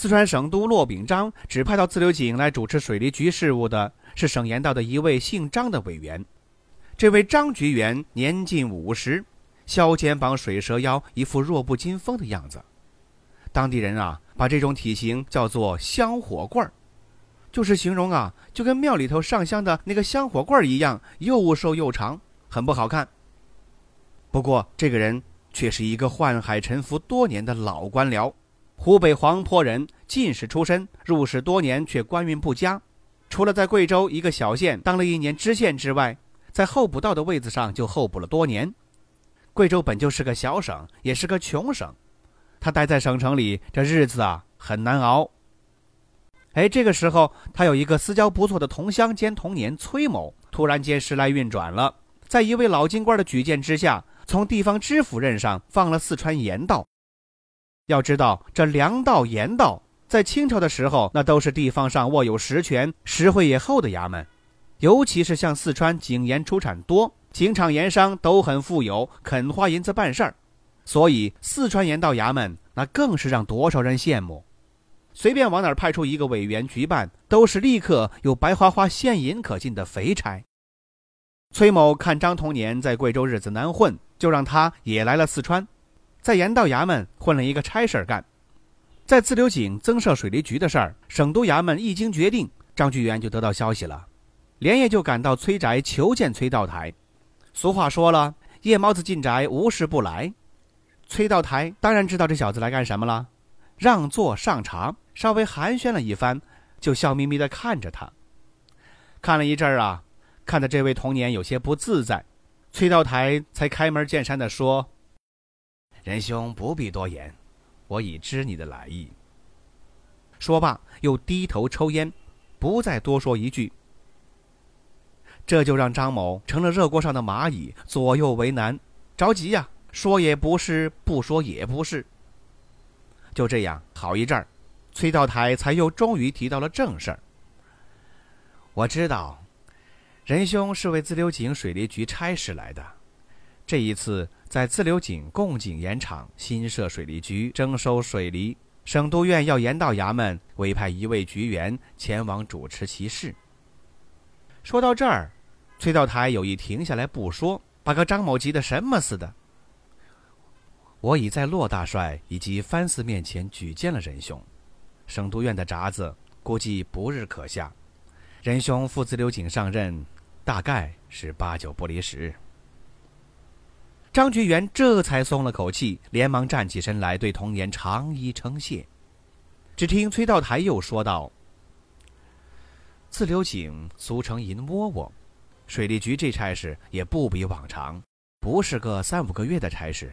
四川省都骆秉章指派到自流井来主持水利局事务的是省盐道的一位姓张的委员。这位张局员年近五十，削肩膀、水蛇腰，一副弱不禁风的样子。当地人啊，把这种体型叫做“香火棍儿”，就是形容啊，就跟庙里头上香的那个香火棍儿一样，又瘦又长，很不好看。不过，这个人却是一个宦海沉浮多年的老官僚。湖北黄陂人，进士出身，入仕多年却官运不佳。除了在贵州一个小县当了一年知县之外，在候补道的位子上就候补了多年。贵州本就是个小省，也是个穷省，他待在省城里，这日子啊很难熬。哎，这个时候他有一个私交不错的同乡兼同年崔某，突然间时来运转了，在一位老京官的举荐之下，从地方知府任上放了四川盐道。要知道，这粮道、盐道在清朝的时候，那都是地方上握有实权、实惠也厚的衙门。尤其是像四川井盐出产多，井厂盐商都很富有，肯花银子办事儿，所以四川盐道衙门那更是让多少人羡慕。随便往哪儿派出一个委员局办，都是立刻有白花花现银可进的肥差。崔某看张同年在贵州日子难混，就让他也来了四川。在盐道衙门混了一个差事儿干，在自流井增设水利局的事儿，省督衙门一经决定，张巨源就得到消息了，连夜就赶到崔宅求见崔道台。俗话说了，夜猫子进宅，无事不来。崔道台当然知道这小子来干什么了，让座上茶，稍微寒暄了一番，就笑眯眯地看着他。看了一阵儿啊，看得这位童年有些不自在，崔道台才开门见山地说。仁兄不必多言，我已知你的来意。说罢，又低头抽烟，不再多说一句。这就让张某成了热锅上的蚂蚁，左右为难，着急呀，说也不是，不说也不是。就这样，好一阵儿，崔道台才又终于提到了正事儿。我知道，仁兄是为自流井水利局差事来的，这一次。在自流井贡井盐场新设水利局，征收水利，省督院要盐道衙门委派一位局员前往主持其事。说到这儿，崔道台有意停下来不说，把个张某急得什么似的。我已在骆大帅以及藩司面前举荐了仁兄，省督院的札子估计不日可下，仁兄赴自流井上任，大概是八九不离十。张觉元这才松了口气，连忙站起身来，对童年长揖称谢。只听崔道台又说道：“自流井俗称银窝窝，水利局这差事也不比往常，不是个三五个月的差事。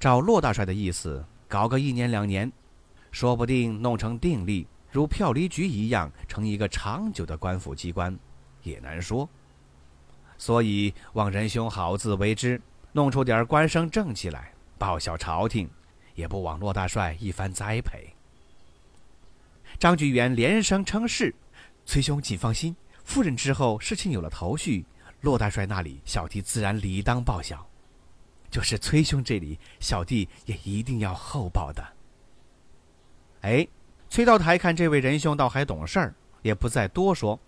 照骆大帅的意思，搞个一年两年，说不定弄成定例，如票厘局一样，成一个长久的官府机关，也难说。所以望仁兄好自为之。”弄出点官声正气来，报效朝廷，也不枉骆大帅一番栽培。张局员连声称是，崔兄请放心，赴任之后事情有了头绪，骆大帅那里小弟自然理当报效，就是崔兄这里，小弟也一定要厚报的。哎，崔道台看这位仁兄倒还懂事儿，也不再多说，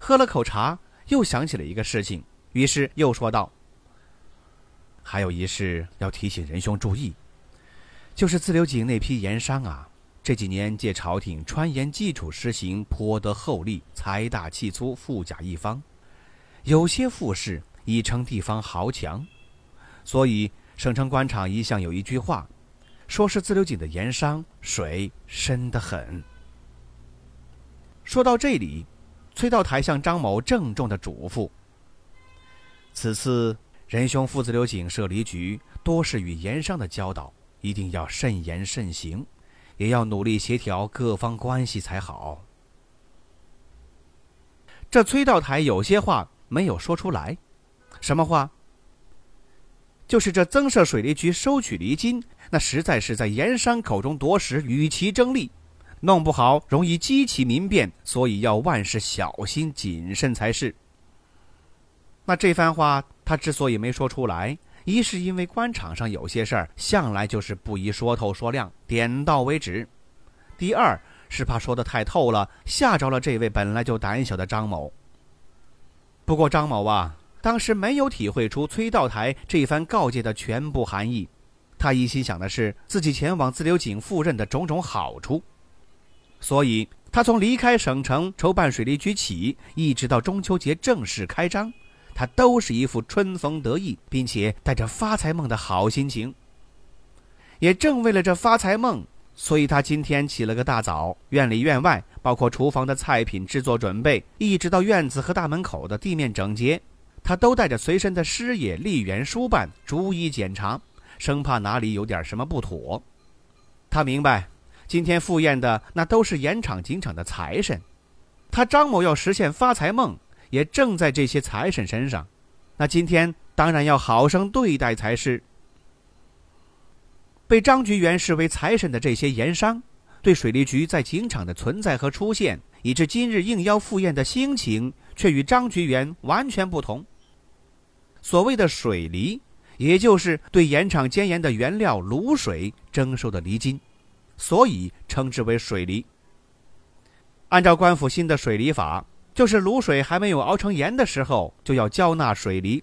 喝了口茶，又想起了一个事情，于是又说道。还有一事要提醒仁兄注意，就是自流井那批盐商啊，这几年借朝廷川盐基础实行颇得厚利，财大气粗，富甲一方，有些富士已成地方豪强，所以省城官场一向有一句话，说是自流井的盐商水深得很。说到这里，崔道台向张某郑重的嘱咐：此次。仁兄父子流井设离局，多是与盐商的交道，一定要慎言慎行，也要努力协调各方关系才好。这崔道台有些话没有说出来，什么话？就是这增设水利局收取厘金，那实在是在盐商口中夺食，与其争利，弄不好容易激起民变，所以要万事小心谨慎才是。那这番话他之所以没说出来，一是因为官场上有些事儿向来就是不宜说透说亮，点到为止；第二是怕说的太透了，吓着了这位本来就胆小的张某。不过张某啊。当时没有体会出崔道台这番告诫的全部含义，他一心想的是自己前往自流井赴任的种种好处，所以他从离开省城筹办水利局起，一直到中秋节正式开张，他都是一副春风得意，并且带着发财梦的好心情。也正为了这发财梦，所以他今天起了个大早，院里院外，包括厨房的菜品制作准备，一直到院子和大门口的地面整洁。他都带着随身的师爷、丽媛、书办，逐一检查，生怕哪里有点什么不妥。他明白，今天赴宴的那都是盐场、井场的财神，他张某要实现发财梦，也正在这些财神身上。那今天当然要好生对待才是。被张局员视为财神的这些盐商，对水利局在井场的存在和出现，以致今日应邀赴宴的心情，却与张局员完全不同。所谓的水厘，也就是对盐场煎盐的原料卤水征收的厘金，所以称之为水厘。按照官府新的水厘法，就是卤水还没有熬成盐的时候，就要交纳水厘；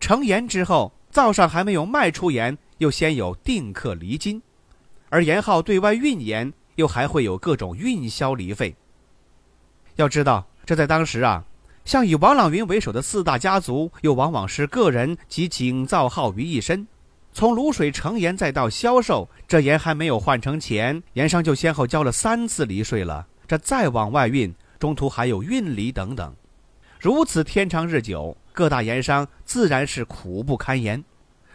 成盐之后，灶上还没有卖出盐，又先有定客厘金；而盐号对外运盐，又还会有各种运销厘费。要知道，这在当时啊。像以王朗云为首的四大家族，又往往是个人及井灶号于一身。从卤水成盐再到销售，这盐还没有换成钱，盐商就先后交了三次离税了。这再往外运，中途还有运离等等。如此天长日久，各大盐商自然是苦不堪言。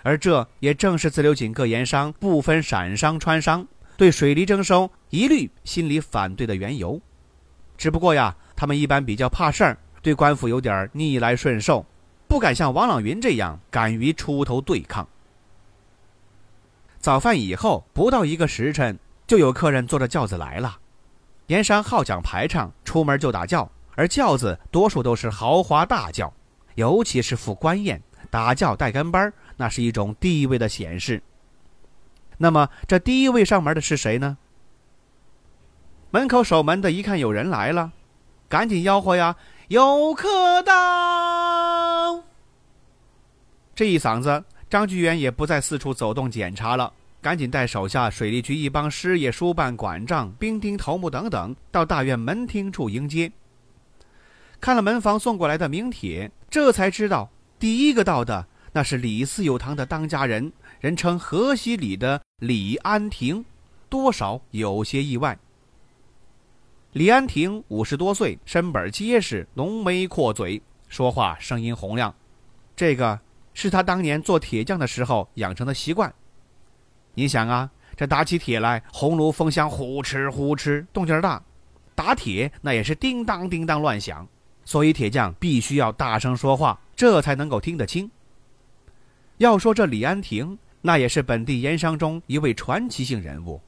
而这也正是自流井各盐商不分陕商川商，对水利征收一律心里反对的缘由。只不过呀，他们一般比较怕事儿。对官府有点逆来顺受，不敢像王朗云这样敢于出头对抗。早饭以后不到一个时辰，就有客人坐着轿子来了。盐商好讲排场，出门就打轿，而轿子多数都是豪华大轿，尤其是赴官宴，打轿带跟班，那是一种地位的显示。那么这第一位上门的是谁呢？门口守门的一看有人来了，赶紧吆喝呀。有客到，这一嗓子，张居元也不再四处走动检查了，赶紧带手下水利局一帮师爷、书办、管账、兵丁、头目等等，到大院门厅处迎接。看了门房送过来的名帖，这才知道第一个到的那是李四有堂的当家人，人称河西里的李安亭，多少有些意外。李安亭五十多岁，身板结实，浓眉阔嘴，说话声音洪亮。这个是他当年做铁匠的时候养成的习惯。你想啊，这打起铁来，红炉风箱呼哧呼哧，动静大；打铁那也是叮当叮当乱响，所以铁匠必须要大声说话，这才能够听得清。要说这李安亭，那也是本地盐商中一位传奇性人物。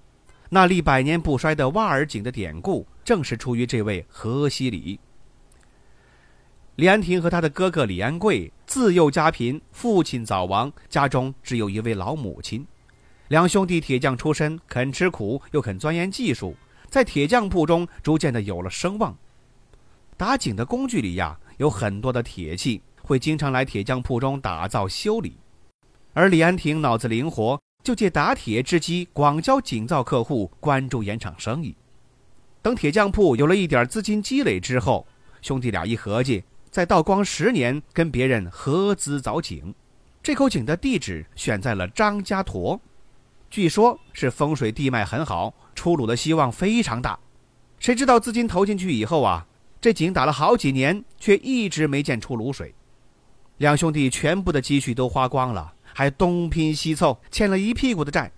那立百年不衰的挖耳井的典故，正是出于这位河西李。李安亭和他的哥哥李安贵自幼家贫，父亲早亡，家中只有一位老母亲。两兄弟铁匠出身，肯吃苦又肯钻研技术，在铁匠铺中逐渐的有了声望。打井的工具里呀，有很多的铁器，会经常来铁匠铺中打造修理。而李安亭脑子灵活。就借打铁之机，广交井造客户，关注盐场生意。等铁匠铺有了一点资金积累之后，兄弟俩一合计，在道光十年跟别人合资凿井。这口井的地址选在了张家坨，据说是风水地脉很好，出卤的希望非常大。谁知道资金投进去以后啊，这井打了好几年，却一直没见出卤水。两兄弟全部的积蓄都花光了。还东拼西凑，欠了一屁股的债。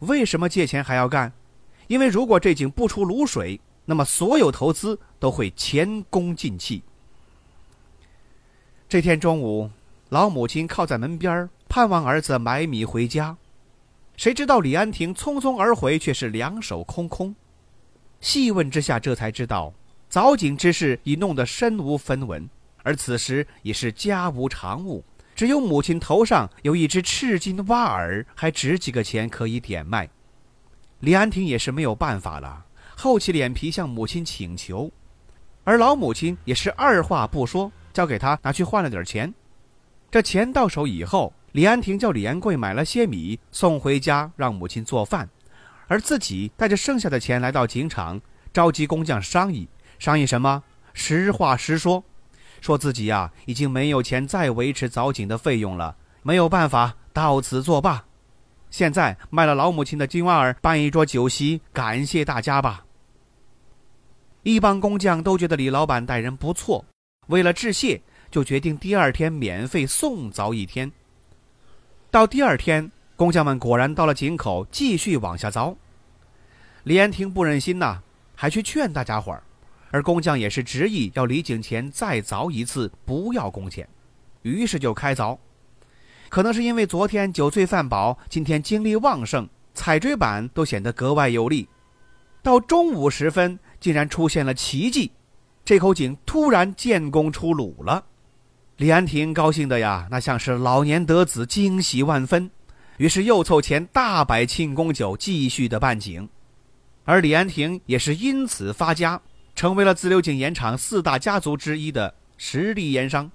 为什么借钱还要干？因为如果这井不出卤水，那么所有投资都会前功尽弃。这天中午，老母亲靠在门边盼望儿子买米回家。谁知道李安亭匆匆而回，却是两手空空。细问之下，这才知道凿井之事已弄得身无分文，而此时已是家无常物，只有母亲头上有一只赤金蛙耳，还值几个钱可以点卖。李安亭也是没有办法了，厚起脸皮向母亲请求，而老母亲也是二话不说。交给他拿去换了点钱，这钱到手以后，李安亭叫李安贵买了些米送回家，让母亲做饭，而自己带着剩下的钱来到井场，召集工匠商议。商议什么？实话实说，说自己呀已经没有钱再维持凿井的费用了，没有办法，到此作罢。现在卖了老母亲的金蛙儿，办一桌酒席，感谢大家吧。一帮工匠都觉得李老板待人不错。为了致谢，就决定第二天免费送凿一天。到第二天，工匠们果然到了井口，继续往下凿。李安亭不忍心呐，还去劝大家伙儿，而工匠也是执意要离井前再凿一次，不要工钱。于是就开凿。可能是因为昨天酒醉饭饱，今天精力旺盛，踩锥板都显得格外有力。到中午时分，竟然出现了奇迹。这口井突然建功出炉了，李安亭高兴的呀，那像是老年得子，惊喜万分。于是又凑钱大摆庆功酒，继续的办井。而李安亭也是因此发家，成为了自流井盐场四大家族之一的实力盐商。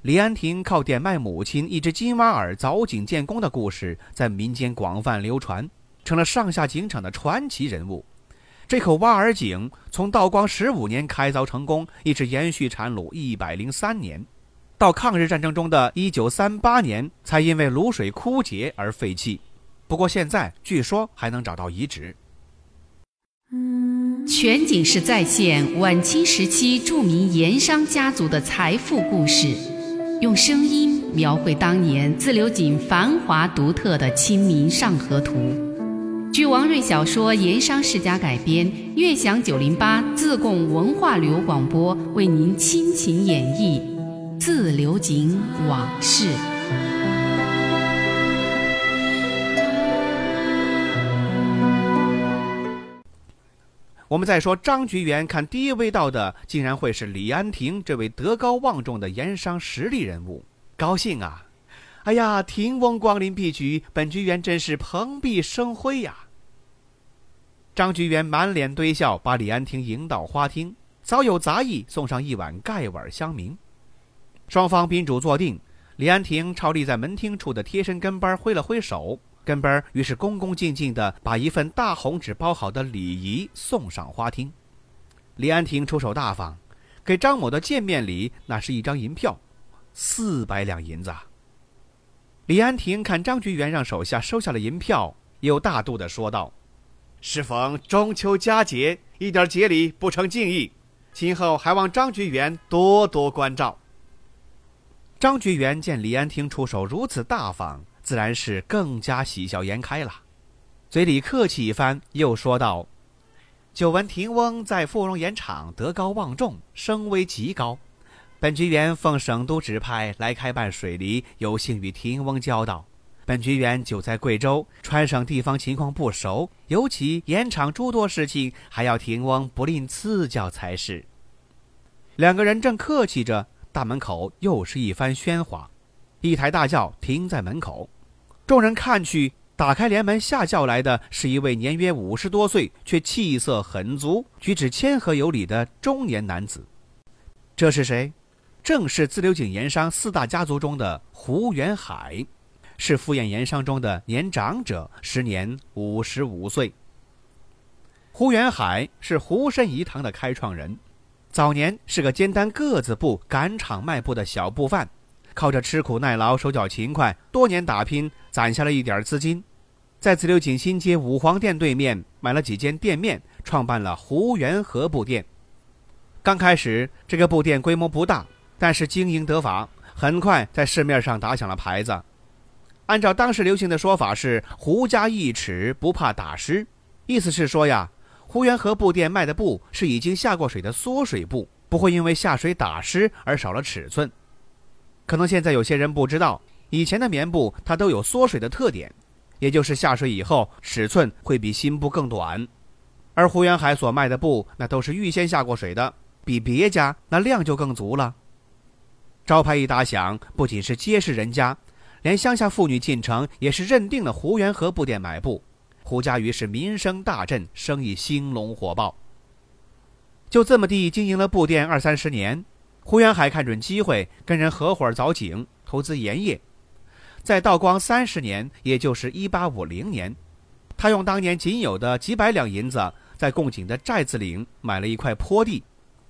李安亭靠点卖母亲一只金蛙耳凿井建功的故事，在民间广泛流传，成了上下井场的传奇人物。这口挖耳井从道光十五年开凿成功，一直延续产卤一百零三年，到抗日战争中的一九三八年才因为卤水枯竭而废弃。不过现在据说还能找到遗址。全景式再现晚清时期著名盐商家族的财富故事，用声音描绘当年自流井繁华独特的《清明上河图》。据王瑞小说《盐商世家》改编，悦享九零八自贡文化旅游广播为您倾情演绎《自流井往事》。我们再说张菊园看第一位到的，竟然会是李安亭这位德高望重的盐商实力人物，高兴啊！哎呀，亭翁光临碧局，本局员真是蓬荜生辉呀！张局员满脸堆笑，把李安亭迎到花厅，早有杂役送上一碗盖碗香茗。双方宾主坐定，李安亭朝立在门厅处的贴身跟班挥了挥手，跟班于是恭恭敬敬地把一份大红纸包好的礼仪送上花厅。李安亭出手大方，给张某的见面礼那是一张银票，四百两银子。李安亭看张局员让手下收下了银票，又大度地说道：“适逢中秋佳节，一点节礼不成敬意，今后还望张局员多多关照。”张局员见李安亭出手如此大方，自然是更加喜笑颜开了，嘴里客气一番，又说道：“久闻亭翁在富荣盐场德高望重，声威极高。”本局员奉省督指派来开办水梨，有幸与亭翁交道。本局员久在贵州，川省地方情况不熟，尤其盐场诸多事情，还要亭翁不吝赐教才是。两个人正客气着，大门口又是一番喧哗，一台大轿停在门口，众人看去，打开帘门下轿来的是一位年约五十多岁，却气色很足、举止谦和有礼的中年男子。这是谁？正是自流井盐商四大家族中的胡元海，是敷衍盐商中的年长者，时年五十五岁。胡元海是胡申颐堂的开创人，早年是个肩担个子布、赶场卖布的小布贩，靠着吃苦耐劳、手脚勤快，多年打拼，攒下了一点资金，在自流井新街五皇店对面买了几间店面，创办了胡元和布店。刚开始，这个布店规模不大。但是经营得法，很快在市面上打响了牌子。按照当时流行的说法是“胡家一尺不怕打湿”，意思是说呀，胡元和布店卖的布是已经下过水的缩水布，不会因为下水打湿而少了尺寸。可能现在有些人不知道，以前的棉布它都有缩水的特点，也就是下水以后尺寸会比新布更短。而胡元海所卖的布，那都是预先下过水的，比别家那量就更足了。招牌一打响，不仅是街市人家，连乡下妇女进城也是认定了胡元和布店买布。胡家于是名声大振，生意兴隆火爆。就这么地经营了布店二三十年，胡元海看准机会，跟人合伙凿井投资盐业。在道光三十年，也就是一八五零年，他用当年仅有的几百两银子。在贡井的寨子岭买了一块坡地，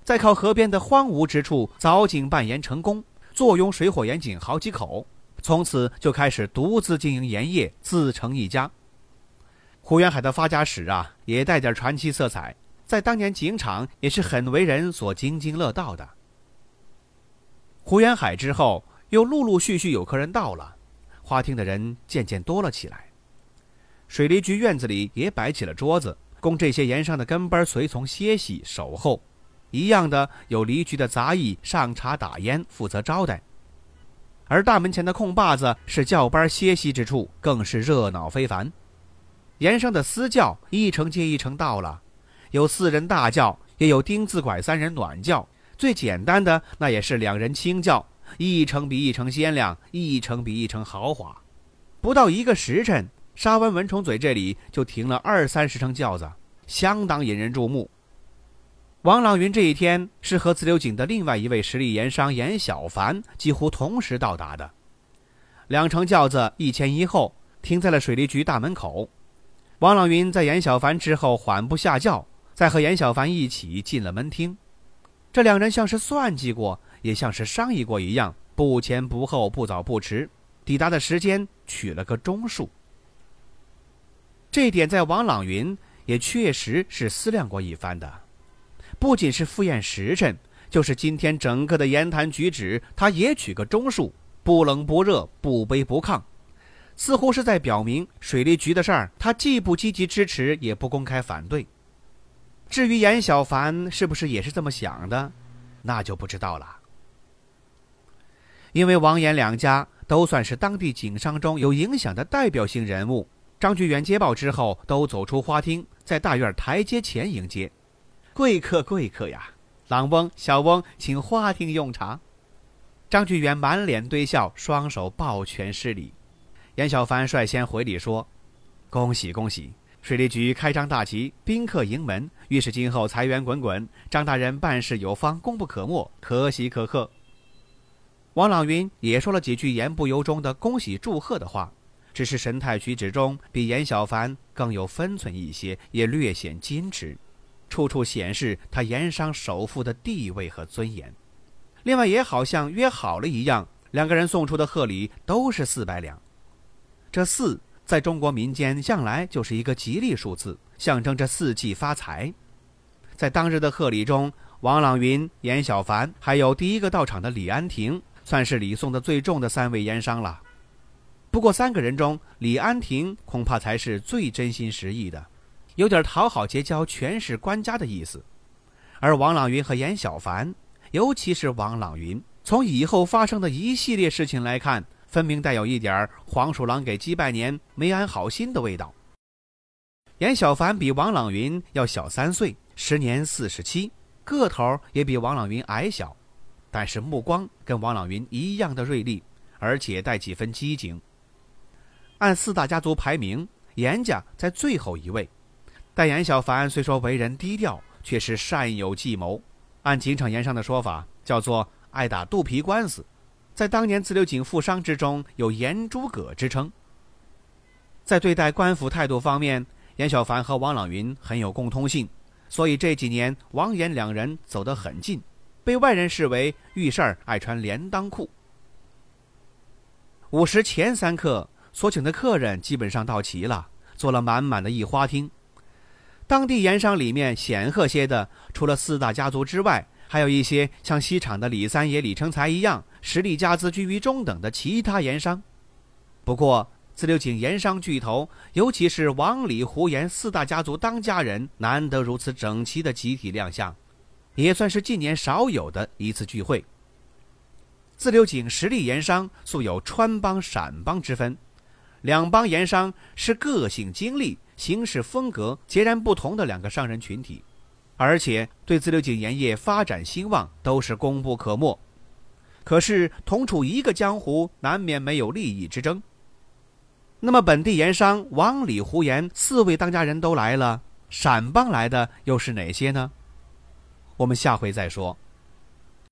在靠河边的荒芜之处凿井办盐成功，坐拥水火盐井好几口，从此就开始独自经营盐业，自成一家。胡元海的发家史啊，也带点传奇色彩，在当年井场也是很为人所津津乐道的。胡元海之后，又陆陆续续有客人到了，花厅的人渐渐多了起来，水利局院子里也摆起了桌子。供这些盐商的跟班随从歇息守候，一样的有离局的杂役上茶打烟，负责招待。而大门前的空坝子是教班歇息之处，更是热闹非凡。盐商的私教一成接一成到了，有四人大轿，也有丁字拐三人暖轿，最简单的那也是两人轻轿，一成比一成鲜亮，一成比一成豪华。不到一个时辰。沙湾蚊虫嘴这里就停了二三十乘轿子，相当引人注目。王朗云这一天是和自流井的另外一位实力盐商严小凡几乎同时到达的，两乘轿子一前一后停在了水利局大门口。王朗云在严小凡之后缓步下轿，再和严小凡一起进了门厅。这两人像是算计过，也像是商议过一样，不前不后，不早不迟，抵达的时间取了个中数。这点在王朗云也确实是思量过一番的，不仅是赴宴时辰，就是今天整个的言谈举止，他也取个中数，不冷不热，不卑不亢，似乎是在表明水利局的事儿，他既不积极支持，也不公开反对。至于严小凡是不是也是这么想的，那就不知道了。因为王严两家都算是当地警商中有影响的代表性人物。张局员接报之后，都走出花厅，在大院台阶前迎接。贵客，贵客呀！郎翁、小翁，请花厅用茶。张局员满脸堆笑，双手抱拳施礼。严小凡率先回礼说：“恭喜恭喜！水利局开张大吉，宾客盈门，预示今后财源滚滚。张大人办事有方，功不可没，可喜可贺。”王朗云也说了几句言不由衷的恭喜祝贺的话。只是神态举止中比严小凡更有分寸一些，也略显矜持，处处显示他盐商首富的地位和尊严。另外，也好像约好了一样，两个人送出的贺礼都是四百两。这四在中国民间向来就是一个吉利数字，象征着四季发财。在当日的贺礼中，王朗云、严小凡还有第一个到场的李安亭，算是礼送的最重的三位盐商了。不过三个人中，李安亭恐怕才是最真心实意的，有点讨好结交全市官家的意思。而王朗云和严小凡，尤其是王朗云，从以后发生的一系列事情来看，分明带有一点黄鼠狼给鸡拜年没安好心的味道。严小凡比王朗云要小三岁，时年四十七，个头也比王朗云矮小，但是目光跟王朗云一样的锐利，而且带几分机警。按四大家族排名，严家在最后一位。但严小凡虽说为人低调，却是善有计谋。按警场言上的说法，叫做爱打肚皮官司，在当年自流井富商之中有“严诸葛”之称。在对待官府态度方面，严小凡和王朗云很有共通性，所以这几年王严两人走得很近，被外人视为遇事儿爱穿连裆裤。午时前三刻。所请的客人基本上到齐了，坐了满满的一花厅。当地盐商里面显赫些的，除了四大家族之外，还有一些像西厂的李三爷李成才一样实力家资居于中等的其他盐商。不过，自流井盐商巨头，尤其是王李胡严四大家族当家人，难得如此整齐的集体亮相，也算是近年少有的一次聚会。自流井实力盐商素有川帮、陕帮之分，两帮盐商是个性经历、行事风格截然不同的两个商人群体，而且对自流井盐业发展兴旺都是功不可没。可是同处一个江湖，难免没有利益之争。那么本地盐商王李胡严四位当家人都来了，陕帮来的又是哪些呢？我们下回再说。